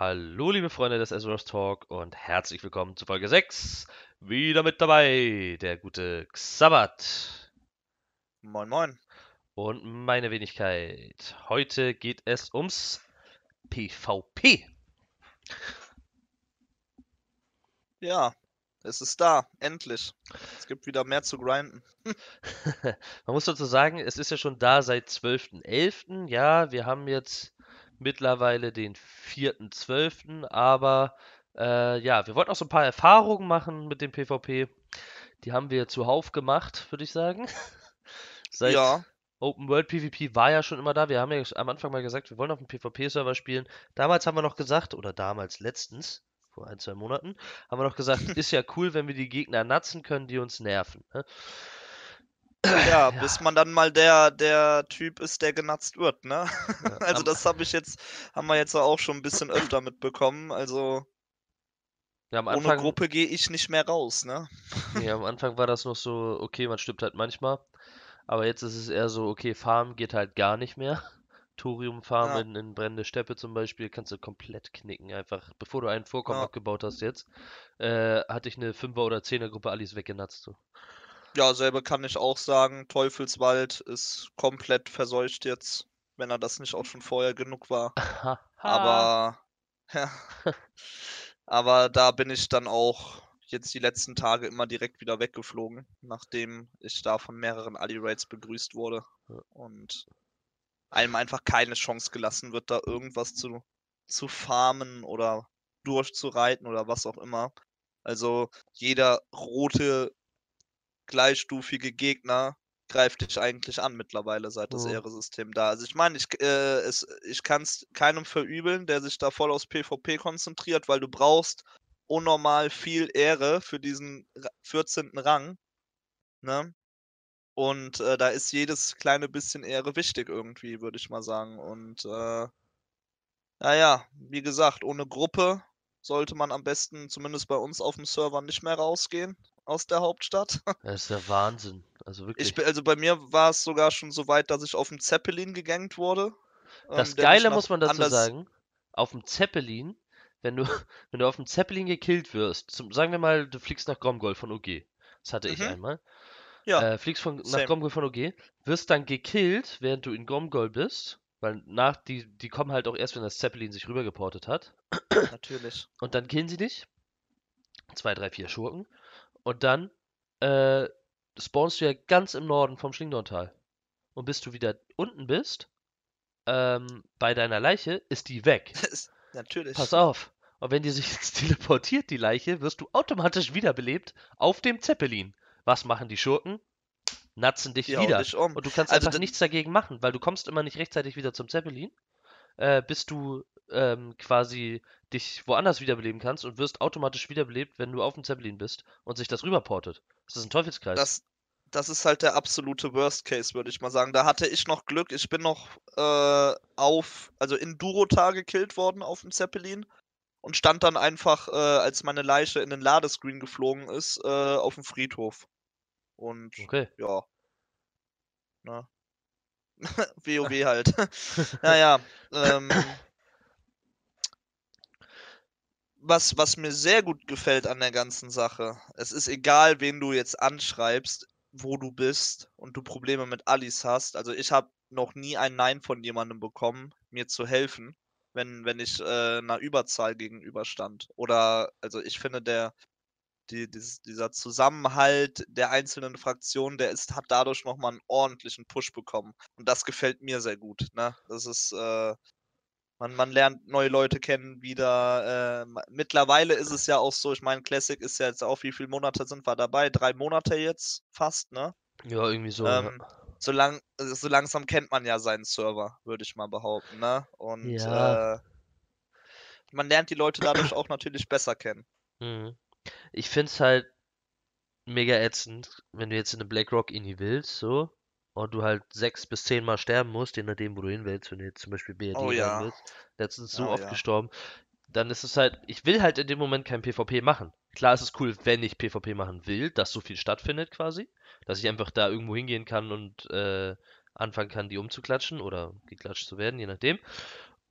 Hallo, liebe Freunde des Ezra's Talk und herzlich willkommen zu Folge 6. Wieder mit dabei der gute Xabat Moin, moin. und meine Wenigkeit. Heute geht es ums PvP. Ja, es ist da, endlich. Es gibt wieder mehr zu grinden. Man muss dazu sagen, es ist ja schon da seit 12.11. Ja, wir haben jetzt mittlerweile den 4.12., aber äh, ja, wir wollten auch so ein paar Erfahrungen machen mit dem PvP. Die haben wir zuhauf gemacht, würde ich sagen. Seit Ja, Open World PvP war ja schon immer da. Wir haben ja am Anfang mal gesagt, wir wollen auf dem PvP-Server spielen. Damals haben wir noch gesagt, oder damals letztens, vor ein, zwei Monaten, haben wir noch gesagt, ist ja cool, wenn wir die Gegner natzen können, die uns nerven. Ne? Ja, bis man dann mal der, der Typ ist, der genatzt wird, ne? Also das habe ich jetzt, haben wir jetzt auch schon ein bisschen öfter mitbekommen. Also ja, am ohne Anfang, Gruppe gehe ich nicht mehr raus, ne? ja, am Anfang war das noch so, okay, man stirbt halt manchmal. Aber jetzt ist es eher so, okay, Farm geht halt gar nicht mehr. Thorium-Farm Ja, in, in brennende Steppe zum Beispiel kannst du komplett knicken. Einfach, bevor du einen Vorkommen ja. abgebaut hast jetzt, äh, hatte ich eine 5er- oder 10er-Gruppe Alice weggenatzt. So. Ja, selber kann ich auch sagen, Teufelswald ist komplett verseucht jetzt, wenn er das nicht auch schon vorher genug war. Aber, ja, aber da bin ich dann auch jetzt die letzten Tage immer direkt wieder weggeflogen, nachdem ich da von mehreren Ali-Raids begrüßt wurde und einem einfach keine Chance gelassen wird, da irgendwas zu, zu farmen oder durchzureiten oder was auch immer. Also jeder rote, gleichstufige Gegner greift dich eigentlich an mittlerweile, seit das Hm. Ehre-System da. Also ich meine, ich, äh, es, ich kann es keinem verübeln, der sich da voll aufs PvP konzentriert, weil du brauchst unnormal viel Ehre für diesen Ra- 14. Rang, ne? Und äh, da ist jedes kleine bisschen Ehre wichtig irgendwie, würde ich mal sagen. Und äh, naja, wie gesagt, ohne Gruppe sollte man am besten, zumindest bei uns auf dem Server, nicht mehr rausgehen aus der Hauptstadt. Das ist der Wahnsinn. Also Ich wirklich. bin, also bei mir war es sogar schon so weit, dass ich auf dem Zeppelin gegankt wurde, Das ähm, Geile muss man dazu sagen, auf dem Zeppelin, wenn du, wenn du auf dem Zeppelin gekillt wirst, zum, sagen wir mal, du fliegst nach Gromgol von OG. Das hatte ich Mhm, einmal. ja, Äh, fliegst von, nach. Gromgol von OG, wirst dann gekillt, während du in Gromgol bist, weil nach, die, die kommen halt auch erst, wenn das Zeppelin sich rübergeportet hat. Natürlich. Und dann killen sie dich. Zwei, drei, vier Schurken. Und dann äh, spawnst du ja ganz im Norden vom Schlingdorntal. Und bis du wieder unten bist, ähm, bei deiner Leiche, ist die weg. Pass Natürlich. auf. Und wenn die sich jetzt teleportiert, die Leiche, wirst du automatisch wiederbelebt auf dem Zeppelin. Was machen die Schurken? Natzen dich hauen wieder. dich um. Und du kannst Also, einfach nichts dagegen machen, weil du kommst immer nicht rechtzeitig wieder zum Zeppelin, äh, bis du ähm, quasi dich woanders wiederbeleben kannst und wirst automatisch wiederbelebt, wenn du auf dem Zeppelin bist und sich das rüberportet. Das ist ein Teufelskreis. das, das ist halt der absolute Worst Case, würde ich mal sagen. Da hatte ich noch Glück. Ich bin noch äh, auf, also in Durota gekillt worden auf dem Zeppelin und stand dann einfach, äh, als meine Leiche in den Ladescreen geflogen ist, äh, auf dem Friedhof. Und Okay. ja, ne? WoW halt. Naja, ähm, was, was mir sehr gut gefällt an der ganzen Sache, es ist egal, wen du jetzt anschreibst, wo du bist und du Probleme mit Alice hast. Also ich habe noch nie ein Nein von jemandem bekommen, mir zu helfen, wenn, wenn ich äh, einer Überzahl gegenüberstand. Oder, also ich finde, der, die, dieses, dieser Zusammenhalt der einzelnen Fraktionen, der ist, hat dadurch nochmal einen ordentlichen Push bekommen. Und das gefällt mir sehr gut. Ne? Das ist, äh, man, man lernt neue Leute kennen wieder. Äh, mittlerweile ist es ja auch so, ich meine, Classic ist ja jetzt auch, wie viele Monate sind wir dabei? Drei Monate jetzt fast, ne? Ja, irgendwie so. ja. Ähm, so, lang, äh, so langsam kennt man ja seinen Server, würde ich mal behaupten, ne? Und Ja. äh, man lernt die Leute dadurch auch natürlich besser kennen. Mhm. Ich find's halt mega ätzend, wenn du jetzt in eine Blackrock Ini willst, so, und du halt sechs bis zehn Mal sterben musst, je nachdem, wo du hin willst, wenn du jetzt zum Beispiel BRD Oh ja. willst. Letztens so Oh oft ja. gestorben. Dann ist es halt, ich will halt in dem Moment kein PvP machen. Klar ist es cool, wenn ich PvP machen will, dass so viel stattfindet quasi. Dass ich einfach da irgendwo hingehen kann und äh, anfangen kann, die umzuklatschen oder geklatscht zu werden, je nachdem.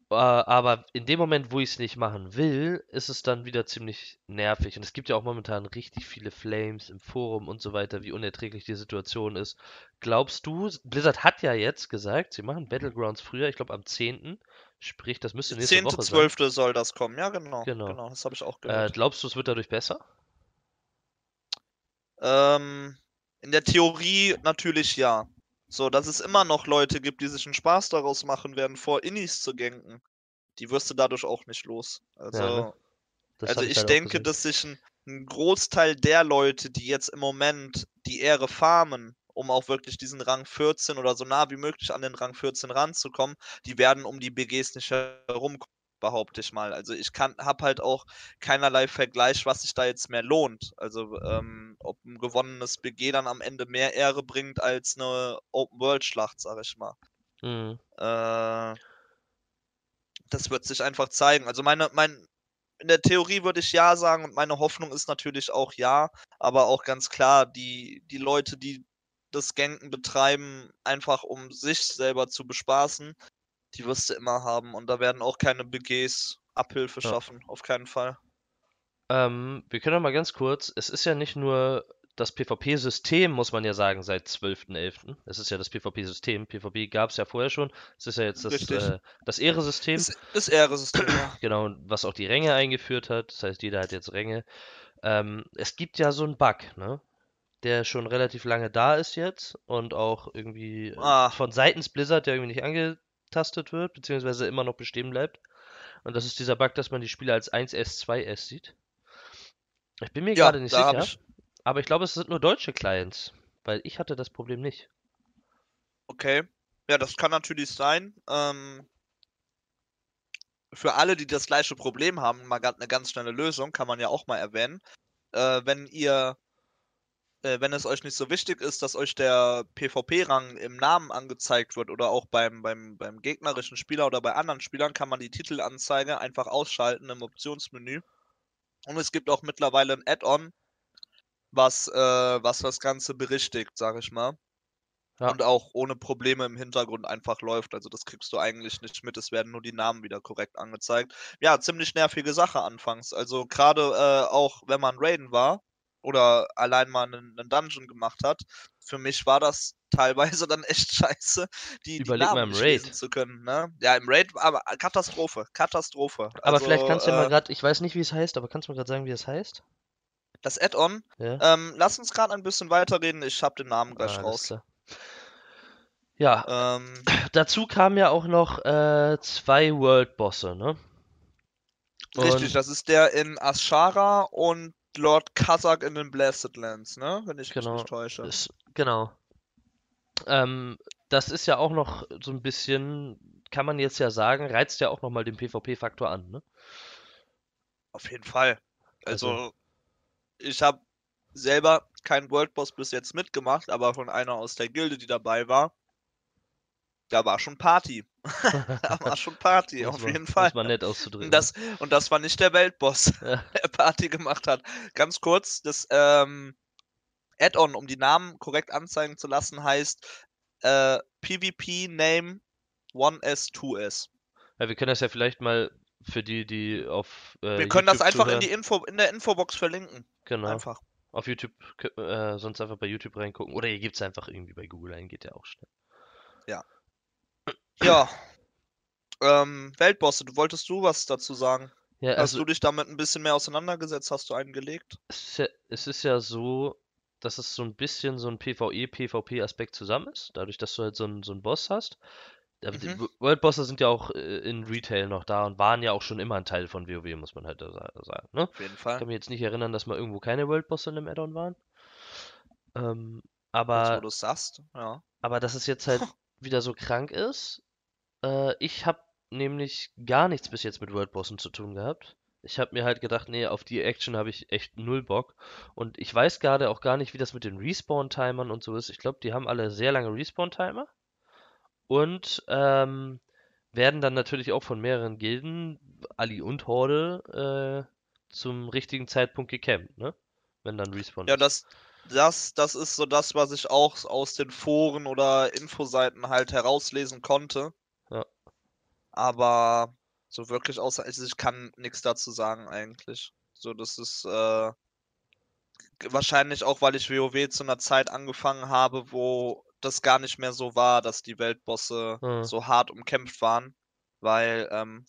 Äh, aber in dem Moment, wo ich es nicht machen will, ist es dann wieder ziemlich nervig. Und es gibt ja auch momentan richtig viele Flames im Forum und so weiter, wie unerträglich die Situation ist. Glaubst du, Blizzard hat ja jetzt gesagt, sie machen Battlegrounds früher, ich glaube am 10. Sprich, das müsste nächste 10. Woche 12. sein. soll das kommen, ja genau. Genau, genau das habe ich auch äh, gehört. Äh, glaubst du, es wird dadurch besser? Ähm, in der Theorie natürlich ja. So, dass es immer noch Leute gibt, die sich einen Spaß daraus machen werden, vor Innis zu ganken. Die wirst du dadurch auch nicht los. Also, ja, ne? also ich, ich halt denke, dass sich ein, ein, Großteil der Leute, die jetzt im Moment die Ehre farmen, um auch wirklich diesen Rang 14 oder so nah wie möglich an den Rang 14 ranzukommen, die werden um die BGs nicht herumkommen behaupte ich mal. Also ich kann, habe halt auch keinerlei Vergleich, was sich da jetzt mehr lohnt. Also ähm, ob ein gewonnenes BG dann am Ende mehr Ehre bringt als eine Open-World-Schlacht, sag ich mal. Mhm. Äh, das wird sich einfach zeigen. Also meine, mein, in der Theorie würde ich ja sagen und meine Hoffnung ist natürlich auch ja, aber auch ganz klar, die, die Leute, die das Ganken betreiben, einfach um sich selber zu bespaßen, die wirst du immer haben und da werden auch keine BGs Abhilfe ja. schaffen, auf keinen Fall. Ähm, wir können doch mal ganz kurz, es ist ja nicht nur das PvP-System, muss man ja sagen, seit 12.11. Es ist ja das PvP-System. PvP gab es ja vorher schon. Es ist ja jetzt das, äh, das Ehre-System. Das, das Ehre-System, ja. Genau, was auch die Ränge eingeführt hat. Das heißt, jeder hat jetzt Ränge. Ähm, es gibt ja so einen Bug, ne? Der schon relativ lange da ist jetzt und auch irgendwie ah. von seitens Blizzard ja irgendwie nicht ange abgetastet wird, beziehungsweise immer noch bestehen bleibt. Und das ist dieser Bug, dass man die Spiele als 1S, 2S sieht. Ich bin mir ja, gerade nicht sicher, ich... aber ich glaube, es sind nur deutsche Clients, weil ich hatte das Problem nicht. Okay. Ja, das kann natürlich sein. Ähm, für alle, die das gleiche Problem haben, mal eine ganz schnelle Lösung, kann man ja auch mal erwähnen. Äh, wenn ihr äh, wenn es euch nicht so wichtig ist, dass euch der PvP-Rang im Namen angezeigt wird oder auch beim, beim, beim gegnerischen Spieler oder bei anderen Spielern, kann man die Titelanzeige einfach ausschalten im Optionsmenü. Und es gibt auch mittlerweile ein Add-on, was, äh, was das Ganze berichtigt, sag ich mal. Ja. Und auch ohne Probleme im Hintergrund einfach läuft. Also das kriegst du eigentlich nicht mit. Es werden nur die Namen wieder korrekt angezeigt. Ja, ziemlich nervige Sache anfangs. Also gerade äh, auch wenn man Raiden war, oder allein mal einen, einen, Dungeon gemacht hat. Für mich war das teilweise dann echt scheiße, die, Überleg die Namen mal im Raid. zu können. Ne? Ja, im Raid, aber Katastrophe, Katastrophe. Aber also, vielleicht kannst du ja mal äh gerade, ich weiß nicht, wie es heißt, aber kannst du mir gerade sagen, wie es heißt? Das Add-on? Ja. Ähm, lass uns gerade ein bisschen weiterreden, ich habe den Namen gleich ah, raus. Ja, ähm, dazu kamen ja auch noch äh, zwei World-Bosse, ne? Richtig, das ist der in Ashara und Lord Kazak in den Blasted Lands, ne? Wenn ich genau, mich nicht täusche. Ist, genau. Ähm, das ist ja auch noch so ein bisschen, kann man jetzt ja sagen, reizt ja auch nochmal den PvP-Faktor an, ne? Auf jeden Fall. Also, also ich habe selber keinen World Boss bis jetzt mitgemacht, aber von einer aus der Gilde, die dabei war, da war schon Party. da war schon Party, auf war, jeden Fall. Das war nett auszudrücken. Und das, und das war nicht der Weltboss, ja. der Party gemacht hat. Ganz kurz, das ähm, Add-on, um die Namen korrekt anzeigen zu lassen, heißt äh, PvP Name 1S, 2S. Ja, wir können das ja vielleicht mal für die, die auf. Äh, wir können YouTube das einfach in, die Info, in der Infobox verlinken. Genau. Einfach. Auf YouTube, äh, sonst einfach bei YouTube reingucken. Oder ihr gebt es einfach irgendwie bei Google ein, geht ja auch schnell. Ja. Ja. Ähm, Weltbosse, du wolltest du was dazu sagen? Ja, also, Hast du dich damit ein bisschen mehr auseinandergesetzt? Hast du einen gelegt? Es ist ja, so, dass es so ein bisschen so ein PvE-PvP-Aspekt zusammen ist, dadurch, dass du halt so einen, so einen Boss hast. Mhm. Die Worldbosse sind ja auch äh, in Retail noch da und waren ja auch schon immer ein Teil von WoW, muss man halt sagen. Ne? Auf jeden Fall. Ich kann mich jetzt nicht erinnern, dass mal irgendwo keine Worldbosse in einem Addon waren. Ähm, aber. Jetzt, wo du sagst, ja. Aber dass es jetzt halt wieder so krank ist, äh, ich habe nämlich gar nichts bis jetzt mit Worldbossen zu tun gehabt. Ich habe mir halt gedacht, nee, auf die Action habe ich echt null Bock. Und ich weiß gerade auch gar nicht, wie das mit den Respawn-Timern und so ist. Ich glaube, die haben alle sehr lange Respawn-Timer. Und ähm, werden dann natürlich auch von mehreren Gilden, Ali und Horde, äh, zum richtigen Zeitpunkt gecampt, ne? Wenn dann Respawn Ja, ist. das, das, das ist so das, was ich auch aus den Foren oder Infoseiten halt herauslesen konnte. Aber So wirklich außer also ich kann nichts dazu sagen eigentlich. So, das ist äh, wahrscheinlich auch, weil ich WoW zu einer Zeit angefangen habe, wo das gar nicht mehr so war, dass die Weltbosse Mhm. so hart umkämpft waren. Weil, ähm,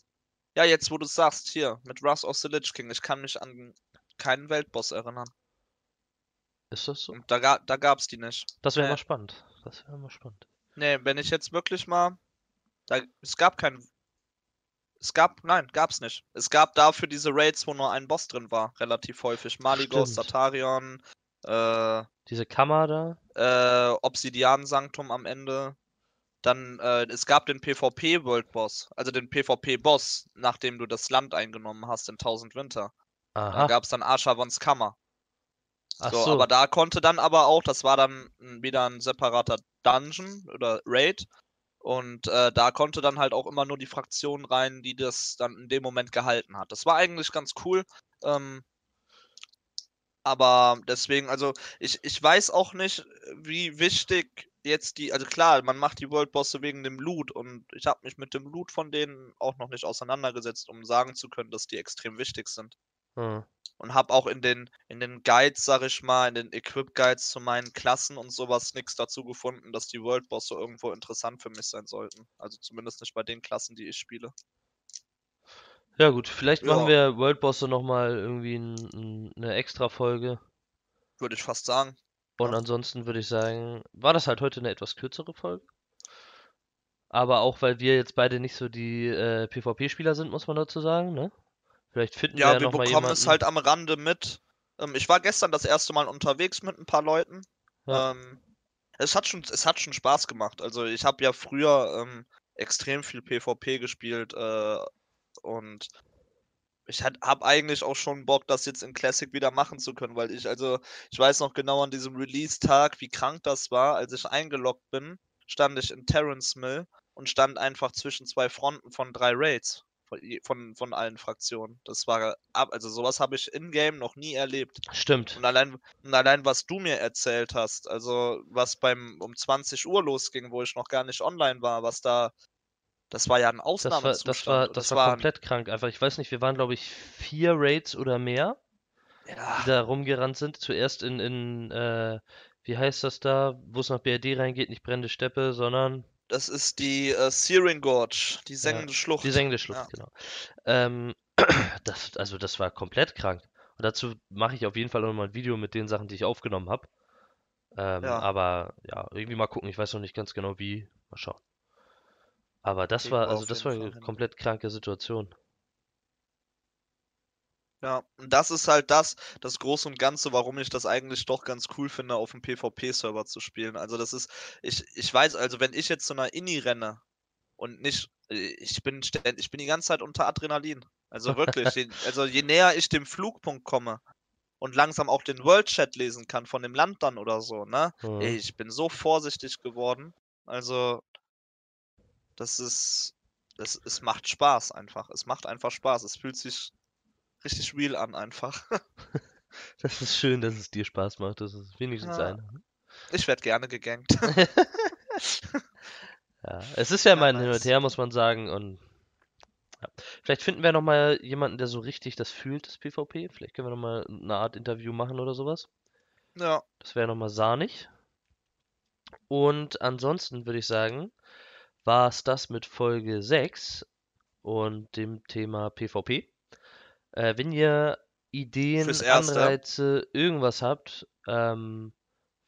ja, jetzt wo du sagst, hier, mit Wrath of the Lich King, ich kann mich an keinen Weltboss erinnern. Ist das so? Und da, ga, da gab's die nicht. Das wäre Nee. mal spannend. Das wäre mal spannend. Nee, wenn ich jetzt wirklich mal. Da, es gab keinen. Es gab, nein, gab's nicht. Es gab dafür diese Raids, wo nur ein Boss drin war, relativ häufig. Maligos. Satarion, äh, Diese Kammer da. äh, Obsidian-Sanktum am Ende. Dann, äh, es gab den PvP-World Boss, also den PvP-Boss, nachdem du das Land eingenommen hast in 1000 Winter. Da Aha. gab's dann Arshavons Kammer. Ach So, so. aber da konnte dann aber auch, das war dann wieder ein separater Dungeon oder Raid. Und äh, da konnte dann halt auch immer nur die Fraktion rein, die das dann in dem Moment gehalten hat. Das war eigentlich ganz cool. Ähm, aber deswegen, also ich, ich weiß auch nicht, wie wichtig jetzt die, also klar, man macht die World Bosse wegen dem Loot und ich habe mich mit dem Loot von denen auch noch nicht auseinandergesetzt, um sagen zu können, dass die extrem wichtig sind Hm. und habe auch in den in den Guides, sag ich mal, in den Equip Guides zu meinen Klassen und sowas nichts dazu gefunden, dass die World Bosse irgendwo interessant für mich sein sollten. Also zumindest nicht bei den Klassen, die ich spiele. Ja gut, vielleicht machen Ja. wir World Bosse nochmal irgendwie n, n, eine extra Folge. Würde ich fast sagen. Und Ja. ansonsten würde ich sagen, war das halt heute eine etwas kürzere Folge. Aber auch weil wir jetzt beide nicht so die äh, PvP-Spieler sind, muss man dazu sagen, ne? Vielleicht finden wir Ja, ja wir bekommen es halt am Rande mit. Ähm, ich war gestern das erste Mal unterwegs mit ein paar Leuten. Ja. Ähm, es hat schon, es hat schon Spaß gemacht. Also ich habe ja früher ähm, extrem viel PvP gespielt äh, und ich habe eigentlich auch schon Bock, das jetzt in Classic wieder machen zu können, weil ich, also, ich weiß noch genau an diesem Release-Tag, wie krank das war. Als ich eingeloggt bin, stand ich in Terrence Mill und stand einfach zwischen zwei Fronten von drei Raids. Von, von, allen Fraktionen. Das war ab, also sowas habe ich in-game noch nie erlebt. Stimmt. Und allein, und allein, was du mir erzählt hast, also was beim um 20 Uhr losging, wo ich noch gar nicht online war, was da, das war ja ein Das war, Ausnahmezustand. das war, und das war komplett krank. Einfach, ich weiß nicht, wir waren, glaube ich, vier Raids oder mehr, ja, die da rumgerannt sind. Zuerst in, in äh, wie heißt das da, wo es nach BRD reingeht, nicht brennende Steppe, sondern das ist die äh, Searing Gorge, die sengende Schlucht. die sengende Schlucht, Ja. genau. Ähm, das, also das war komplett krank. Und dazu mache ich auf jeden Fall nochmal ein Video mit den Sachen, die ich aufgenommen habe. Ähm, Ja. aber ja, irgendwie mal gucken. Ich weiß noch nicht ganz genau wie. Mal schauen. Aber das Kriegen war, also das war eine hin. komplett kranke Situation. Ja, und das ist halt das, das Große und Ganze, warum ich das eigentlich doch ganz cool finde, auf dem PvP-Server zu spielen. Also das ist, ich, ich weiß, also wenn ich jetzt zu einer Inni renne und nicht, äh, ich bin ich bin die ganze Zeit unter Adrenalin. Also wirklich, je, also je näher ich dem Flugpunkt komme und langsam auch den World Chat lesen kann von dem Land dann oder so, ne? Mhm. Ey, ich bin so vorsichtig geworden. Also, das ist, das, es macht Spaß einfach. Es macht einfach Spaß. Es fühlt sich richtig real an einfach. Das ist schön, dass es dir Spaß macht. Das ist wenigstens Ja. einer. ne? Ich werde gerne gegankt. Ja, es ist ja Ja, mal ein Hin und nice. Her, muss man sagen. Und ja. Vielleicht finden wir noch mal jemanden, der so richtig das fühlt, das PvP. Vielleicht können wir noch mal eine Art Interview machen oder sowas. Ja, Das wäre noch mal sahnig. Und ansonsten würde ich sagen, war es das mit Folge 6 und dem Thema PvP. Äh, wenn ihr Ideen. Anreize, irgendwas habt ähm,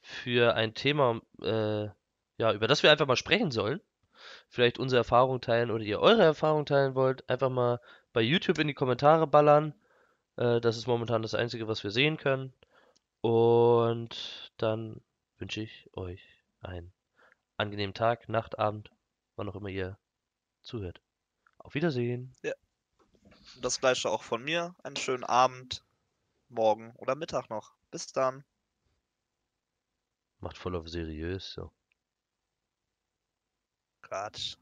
für ein Thema, äh, ja, über das wir einfach mal sprechen sollen, vielleicht unsere Erfahrung teilen oder ihr eure Erfahrung teilen wollt, einfach mal bei YouTube in die Kommentare ballern. Äh, das ist momentan das Einzige, was wir sehen können. Und dann wünsche ich euch einen angenehmen Tag, Nacht, Abend, wann auch immer ihr zuhört. Auf Wiedersehen. Das gleiche auch von mir. Einen schönen Abend, morgen oder Mittag noch. Bis dann. Macht voll auf seriös. So. Quatsch.